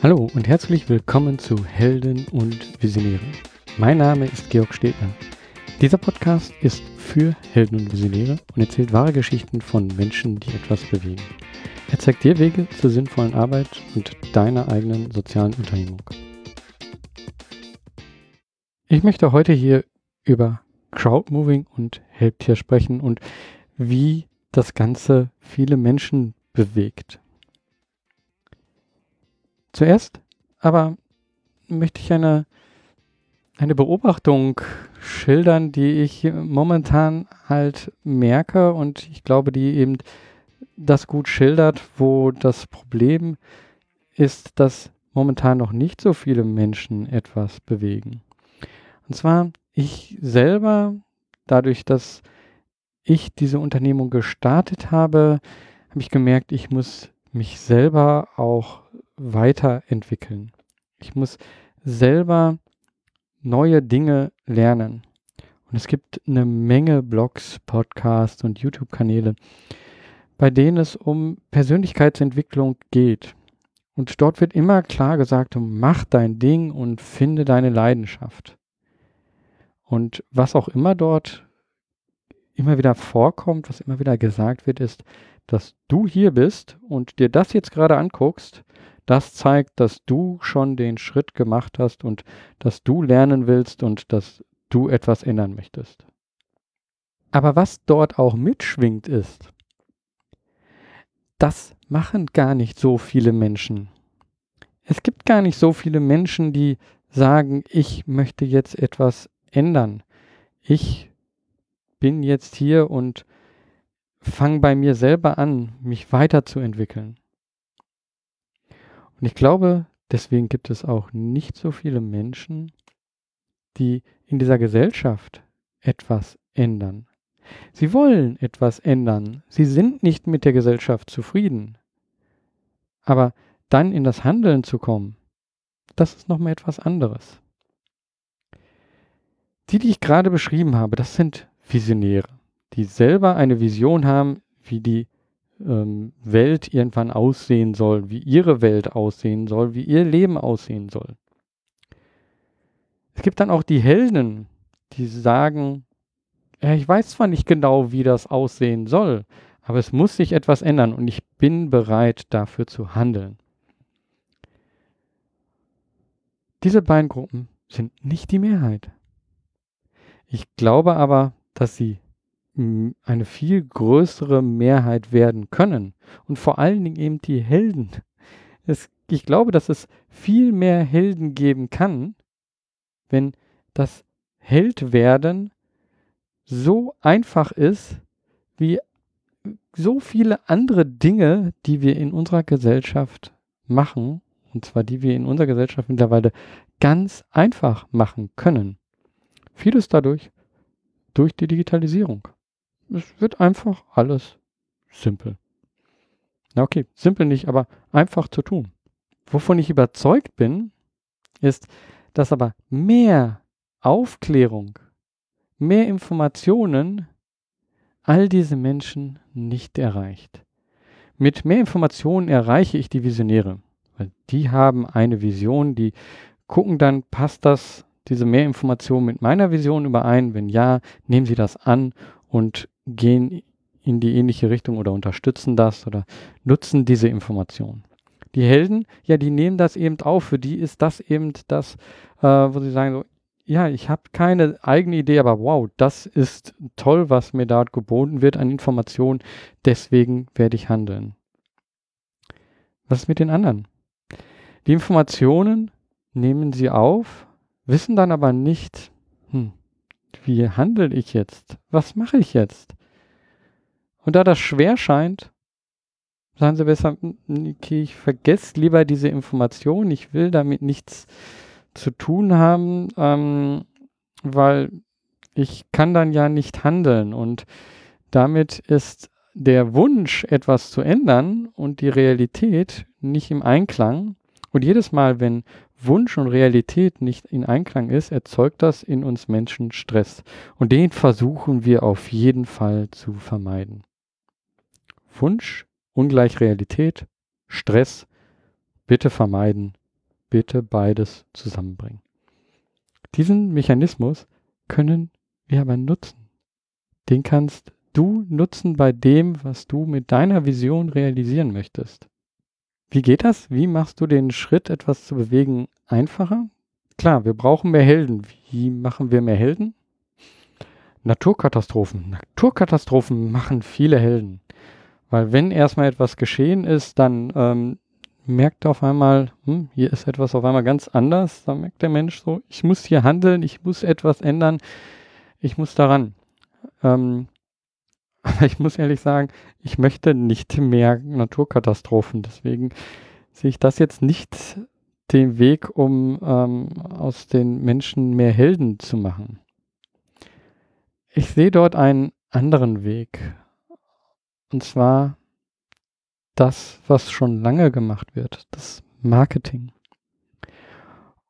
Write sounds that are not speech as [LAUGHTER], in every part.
Hallo und herzlich willkommen zu Helden und Visionäre. Mein Name ist Georg Stedner. Dieser Podcast ist für Helden und Visionäre und erzählt wahre Geschichten von Menschen, die etwas bewegen. Er zeigt dir Wege zur sinnvollen Arbeit und deiner eigenen sozialen Unternehmung. Ich möchte heute hier über Crowdmoving und Helptier sprechen und wie das Ganze viele Menschen bewegt. Zuerst aber möchte ich eine, eine Beobachtung schildern, die ich momentan halt merke und ich glaube, die eben das gut schildert, wo das Problem ist, dass momentan noch nicht so viele Menschen etwas bewegen. Und zwar ich selber, dadurch, dass ich diese Unternehmung gestartet habe, habe ich gemerkt, ich muss mich selber auch weiterentwickeln. Ich muss selber neue Dinge lernen. Und es gibt eine Menge Blogs, Podcasts und YouTube-Kanäle, bei denen es um Persönlichkeitsentwicklung geht. Und dort wird immer klar gesagt, mach dein Ding und finde deine Leidenschaft. Und was auch immer dort immer wieder vorkommt, was immer wieder gesagt wird, ist, dass du hier bist und dir das jetzt gerade anguckst das zeigt, dass du schon den Schritt gemacht hast und dass du lernen willst und dass du etwas ändern möchtest. Aber was dort auch mitschwingt ist, das machen gar nicht so viele Menschen. Es gibt gar nicht so viele Menschen, die sagen, ich möchte jetzt etwas ändern. Ich bin jetzt hier und fange bei mir selber an, mich weiterzuentwickeln. Und ich glaube, deswegen gibt es auch nicht so viele Menschen, die in dieser Gesellschaft etwas ändern. Sie wollen etwas ändern. Sie sind nicht mit der Gesellschaft zufrieden. Aber dann in das Handeln zu kommen, das ist nochmal etwas anderes. Die, die ich gerade beschrieben habe, das sind Visionäre, die selber eine Vision haben, wie die ähm, Welt irgendwann aussehen soll, wie ihre Welt aussehen soll, wie ihr Leben aussehen soll. Es gibt dann auch die Helden, die sagen, ich weiß zwar nicht genau, wie das aussehen soll, aber es muss sich etwas ändern und ich bin bereit dafür zu handeln. Diese beiden Gruppen sind nicht die Mehrheit. Ich glaube aber, dass sie eine viel größere Mehrheit werden können. Und vor allen Dingen eben die Helden. Es, ich glaube, dass es viel mehr Helden geben kann, wenn das Heldwerden so einfach ist, wie so viele andere Dinge, die wir in unserer Gesellschaft machen, und zwar die wir in unserer Gesellschaft mittlerweile ganz einfach machen können. Vieles dadurch durch die Digitalisierung. Es wird einfach alles simpel. Na okay, simpel nicht, aber einfach zu tun. Wovon ich überzeugt bin, ist, dass aber mehr Aufklärung, mehr Informationen all diese Menschen nicht erreicht. Mit mehr Informationen erreiche ich die Visionäre, weil die haben eine Vision, die gucken dann, passt das, diese mehr Informationen mit meiner Vision überein? Wenn ja, nehmen sie das an und gehen in die ähnliche Richtung oder unterstützen das oder nutzen diese Informationen. Die Helden, ja, die nehmen das eben auf. Für die ist das eben das, äh, wo sie sagen so, ja, ich habe keine eigene Idee, aber wow, das ist toll, was mir dort geboten wird an Informationen. Deswegen werde ich handeln. Was ist mit den anderen? Die Informationen nehmen sie auf, wissen dann aber nicht, hm, wie handle ich jetzt? Was mache ich jetzt? Und da das schwer scheint, sagen sie besser, okay, ich vergesse lieber diese Information, ich will damit nichts zu tun haben, ähm, weil ich kann dann ja nicht handeln und damit ist der Wunsch, etwas zu ändern und die Realität nicht im Einklang. Und jedes Mal, wenn Wunsch und Realität nicht in Einklang ist, erzeugt das in uns Menschen Stress. Und den versuchen wir auf jeden Fall zu vermeiden. Wunsch, ungleich Realität, Stress, bitte vermeiden, bitte beides zusammenbringen. Diesen Mechanismus können wir aber nutzen. Den kannst du nutzen bei dem, was du mit deiner Vision realisieren möchtest. Wie geht das? Wie machst du den Schritt, etwas zu bewegen, einfacher? Klar, wir brauchen mehr Helden. Wie machen wir mehr Helden? Naturkatastrophen. Naturkatastrophen machen viele Helden. Weil wenn erstmal etwas geschehen ist, dann ähm, merkt auf einmal, hm, hier ist etwas auf einmal ganz anders. Dann merkt der Mensch so, ich muss hier handeln, ich muss etwas ändern, ich muss daran. Ähm, aber ich muss ehrlich sagen, ich möchte nicht mehr Naturkatastrophen. Deswegen sehe ich das jetzt nicht den Weg, um ähm, aus den Menschen mehr Helden zu machen. Ich sehe dort einen anderen Weg. Und zwar das, was schon lange gemacht wird, das Marketing.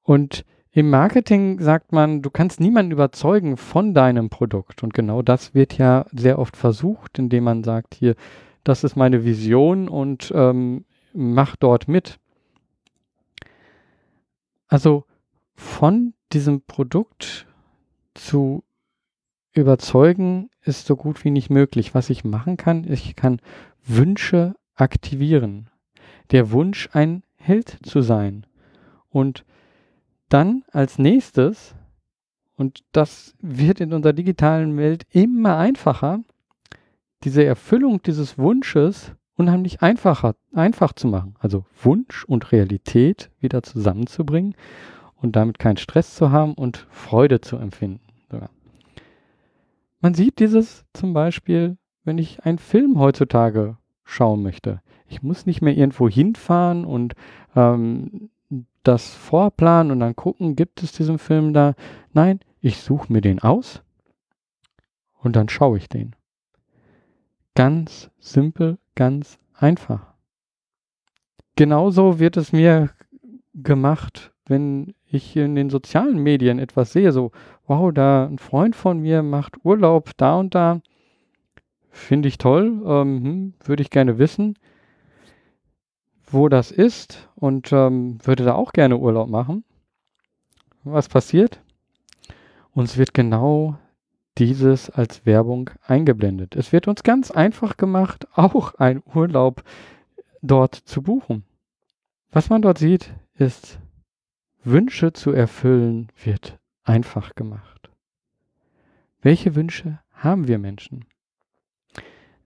Und im Marketing sagt man, du kannst niemanden überzeugen von deinem Produkt. Und genau das wird ja sehr oft versucht, indem man sagt, hier, das ist meine Vision und ähm, mach dort mit. Also von diesem Produkt zu überzeugen ist so gut wie nicht möglich. Was ich machen kann, ich kann Wünsche aktivieren. Der Wunsch, ein Held zu sein. Und dann als nächstes, und das wird in unserer digitalen Welt immer einfacher, diese Erfüllung dieses Wunsches unheimlich einfacher, einfach zu machen. Also Wunsch und Realität wieder zusammenzubringen und damit keinen Stress zu haben und Freude zu empfinden. Man sieht dieses zum Beispiel, wenn ich einen Film heutzutage schauen möchte. Ich muss nicht mehr irgendwo hinfahren und ähm, das vorplanen und dann gucken, gibt es diesen Film da? Nein, ich suche mir den aus und dann schaue ich den. Ganz simpel, ganz einfach. Genauso wird es mir gemacht, wenn ich in den sozialen Medien etwas sehe, so, wow, da ein Freund von mir macht Urlaub da und da, finde ich toll, ähm, hm, würde ich gerne wissen wo das ist und ähm, würde da auch gerne Urlaub machen. Was passiert? Uns wird genau dieses als Werbung eingeblendet. Es wird uns ganz einfach gemacht, [LAUGHS] auch einen Urlaub dort zu buchen. Was man dort sieht, ist, Wünsche zu erfüllen wird einfach gemacht. Welche Wünsche haben wir Menschen?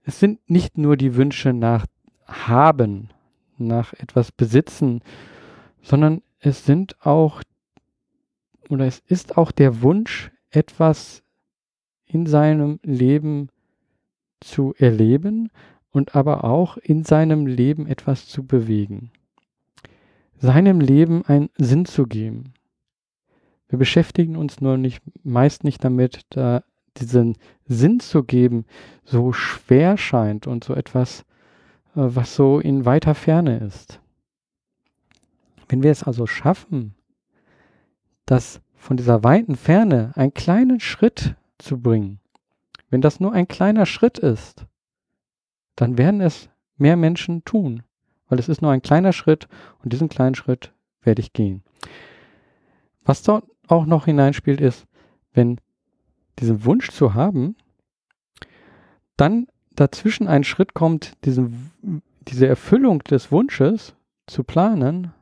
Es sind nicht nur die Wünsche nach Haben, nach etwas besitzen, sondern es sind auch oder es ist auch der Wunsch, etwas in seinem Leben zu erleben und aber auch in seinem Leben etwas zu bewegen. Seinem Leben einen Sinn zu geben. Wir beschäftigen uns nur nicht, meist nicht damit, da diesen Sinn zu geben so schwer scheint und so etwas was so in weiter Ferne ist. Wenn wir es also schaffen, das von dieser weiten Ferne einen kleinen Schritt zu bringen, wenn das nur ein kleiner Schritt ist, dann werden es mehr Menschen tun, weil es ist nur ein kleiner Schritt und diesen kleinen Schritt werde ich gehen. Was dort auch noch hineinspielt, ist, wenn diesen Wunsch zu haben, dann dazwischen ein Schritt kommt, diesen, diese Erfüllung des Wunsches zu planen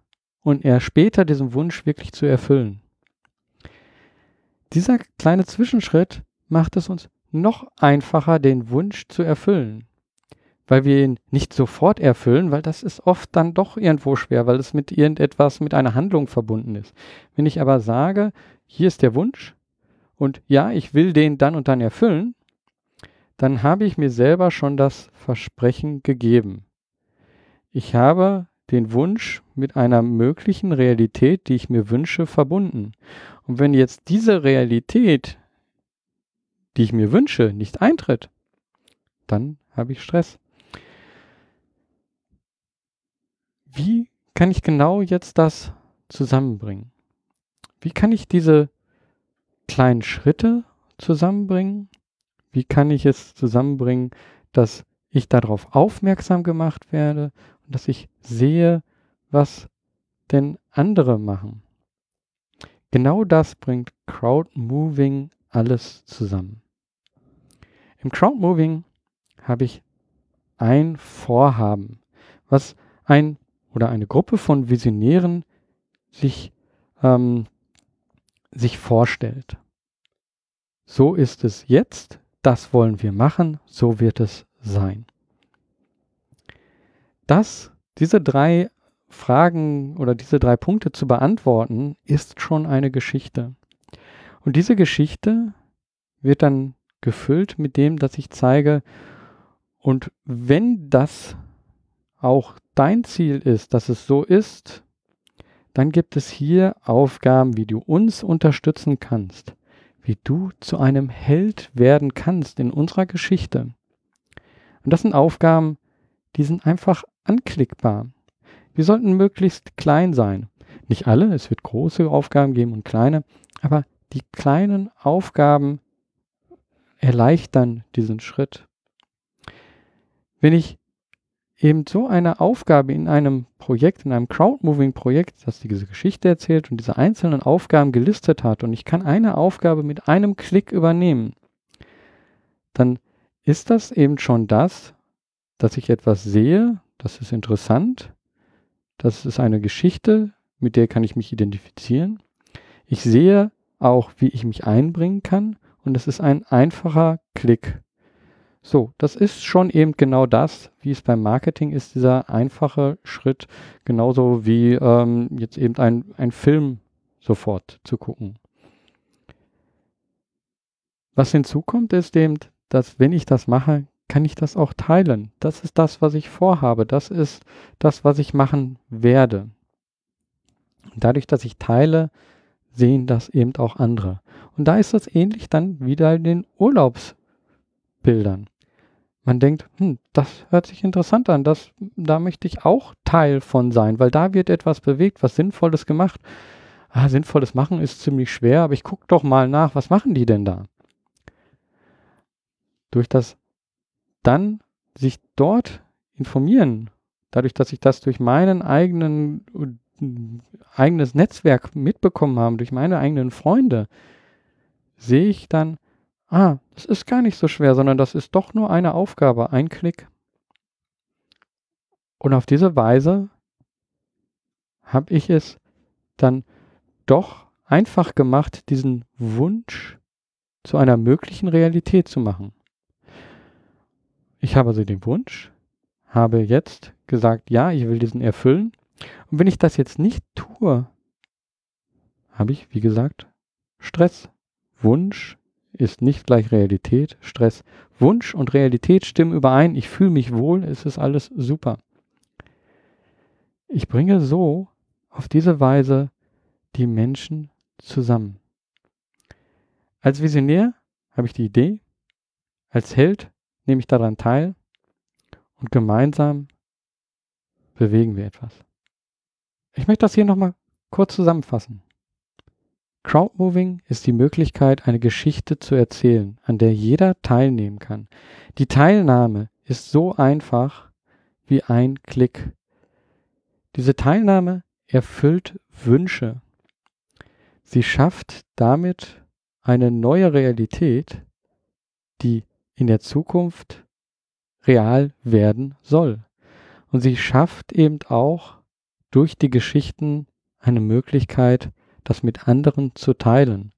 und er später diesen Wunsch wirklich zu erfüllen. Dieser kleine Zwischenschritt macht es uns noch einfacher, den Wunsch zu erfüllen. Weil wir ihn nicht sofort erfüllen, weil das ist oft dann doch irgendwo schwer, weil es mit irgendetwas, mit einer Handlung verbunden ist. Wenn ich aber sage, hier ist der Wunsch und ja, ich will den dann und dann erfüllen, dann habe ich mir selber schon das Versprechen gegeben. Ich habe den Wunsch mit einer möglichen Realität, die ich mir wünsche, verbunden. Und wenn jetzt diese Realität, die ich mir wünsche, nicht eintritt, dann habe ich Stress. Wie kann ich genau jetzt das zusammenbringen? Wie kann ich diese kleinen Schritte zusammenbringen? Wie kann ich es zusammenbringen, dass ich darauf aufmerksam gemacht werde und dass ich sehe, was denn andere machen? Genau das bringt Crowdmoving alles zusammen. Im Crowdmoving habe ich ein Vorhaben, was ein oder eine Gruppe von Visionären sich, ähm, sich vorstellt. So ist es jetzt, das wollen wir machen, so wird es sein. Das, diese drei Fragen oder diese drei Punkte zu beantworten, ist schon eine Geschichte. Und diese Geschichte wird dann gefüllt mit dem, dass ich zeige, und wenn das auch dein Ziel ist, dass es so ist, dann gibt es hier Aufgaben, wie du uns unterstützen kannst, wie du zu einem Held werden kannst in unserer Geschichte. Und das sind Aufgaben, die sind einfach anklickbar. Wir sollten möglichst klein sein. Nicht alle, es wird große Aufgaben geben und kleine, aber die kleinen Aufgaben erleichtern diesen Schritt. Wenn ich eben so eine Aufgabe in einem Projekt, in einem Crowdmoving-Projekt, das diese Geschichte erzählt und diese einzelnen Aufgaben gelistet hat und ich kann eine Aufgabe mit einem Klick übernehmen, dann ist das eben schon das, dass ich etwas sehe, das ist interessant, das ist eine Geschichte, mit der kann ich mich identifizieren. Ich sehe auch, wie ich mich einbringen kann und es ist ein einfacher Klick. So, das ist schon eben genau das, wie es beim Marketing ist, dieser einfache Schritt, genauso wie ähm, jetzt eben ein, ein Film sofort zu gucken. Was hinzukommt, ist eben, dass wenn ich das mache, kann ich das auch teilen. Das ist das, was ich vorhabe. Das ist das, was ich machen werde. dadurch, dass ich teile, sehen das eben auch andere. Und da ist das ähnlich dann wieder in den Urlaubsbildern. Man denkt, hm, das hört sich interessant an, das, da möchte ich auch Teil von sein, weil da wird etwas bewegt, was Sinnvolles gemacht. Ah, Sinnvolles machen ist ziemlich schwer, aber ich gucke doch mal nach, was machen die denn da? Durch das dann sich dort informieren, dadurch, dass ich das durch meinen eigenen eigenes Netzwerk mitbekommen habe, durch meine eigenen Freunde, sehe ich dann, ah, das ist gar nicht so schwer, sondern das ist doch nur eine Aufgabe, ein Klick. Und auf diese Weise habe ich es dann doch einfach gemacht, diesen Wunsch zu einer möglichen Realität zu machen. Ich habe also den Wunsch, habe jetzt gesagt, ja, ich will diesen erfüllen. Und wenn ich das jetzt nicht tue, habe ich, wie gesagt, Stress. Wunsch ist nicht gleich Realität. Stress. Wunsch und Realität stimmen überein. Ich fühle mich wohl. Es ist alles super. Ich bringe so auf diese Weise die Menschen zusammen. Als Visionär habe ich die Idee. Als Held nehme ich daran teil und gemeinsam bewegen wir etwas. Ich möchte das hier nochmal kurz zusammenfassen. Crowdmoving ist die Möglichkeit, eine Geschichte zu erzählen, an der jeder teilnehmen kann. Die Teilnahme ist so einfach wie ein Klick. Diese Teilnahme erfüllt Wünsche. Sie schafft damit eine neue Realität, die in der Zukunft real werden soll. Und sie schafft eben auch durch die Geschichten eine Möglichkeit, das mit anderen zu teilen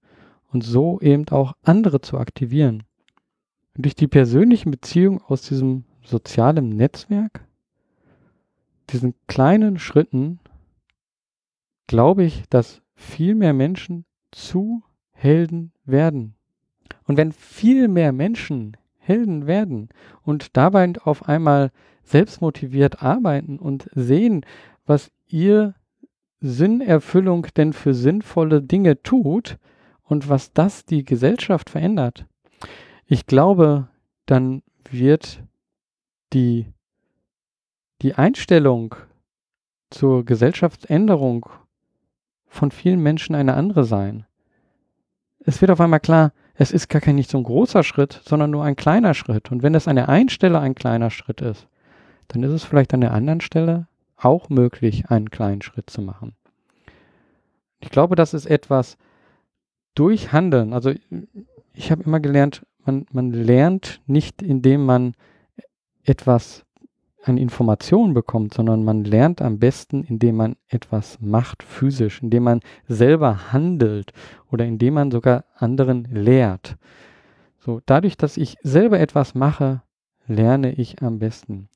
und so eben auch andere zu aktivieren. Und durch die persönlichen Beziehungen aus diesem sozialen Netzwerk, diesen kleinen Schritten, glaube ich, dass viel mehr Menschen zu Helden werden. Und wenn viel mehr Menschen Helden werden und dabei auf einmal selbstmotiviert arbeiten und sehen, was ihr Sinnerfüllung denn für sinnvolle Dinge tut und was das die Gesellschaft verändert. Ich glaube, dann wird die, die Einstellung zur Gesellschaftsänderung von vielen Menschen eine andere sein. Es wird auf einmal klar, es ist gar kein nicht so ein großer Schritt, sondern nur ein kleiner Schritt. Und wenn das an der einen Stelle ein kleiner Schritt ist, dann ist es vielleicht an der anderen Stelle auch möglich, einen kleinen Schritt zu machen. Ich glaube, das ist etwas durch Handeln. Also ich habe immer gelernt, man, man lernt nicht, indem man etwas an Informationen bekommt, sondern man lernt am besten, indem man etwas macht physisch, indem man selber handelt oder indem man sogar anderen lehrt. So, dadurch, dass ich selber etwas mache, lerne ich am besten.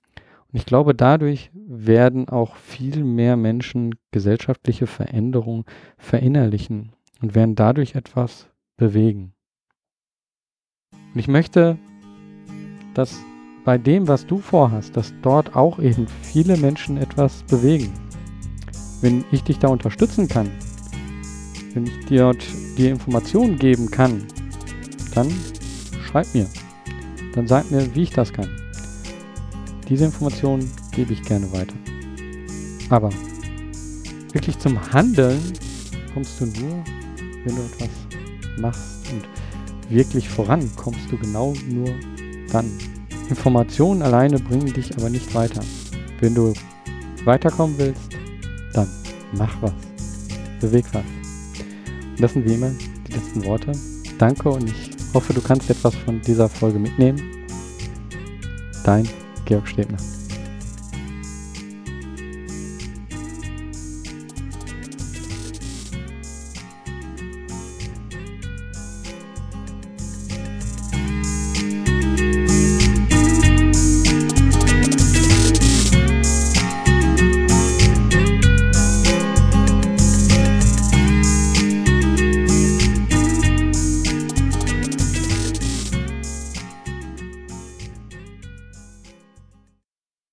Und ich glaube, dadurch werden auch viel mehr Menschen gesellschaftliche Veränderungen verinnerlichen und werden dadurch etwas bewegen. Und ich möchte, dass bei dem, was du vorhast, dass dort auch eben viele Menschen etwas bewegen. Wenn ich dich da unterstützen kann, wenn ich dir dort die Informationen geben kann, dann schreib mir. Dann sag mir, wie ich das kann. Diese Informationen gebe ich gerne weiter. Aber wirklich zum Handeln kommst du nur, wenn du etwas machst und wirklich voran kommst du genau nur dann. Informationen alleine bringen dich aber nicht weiter. Wenn du weiterkommen willst, dann mach was. Beweg was. Und das sind wie immer die letzten Worte. Danke und ich hoffe, du kannst etwas von dieser Folge mitnehmen. Dein Georg Stebner.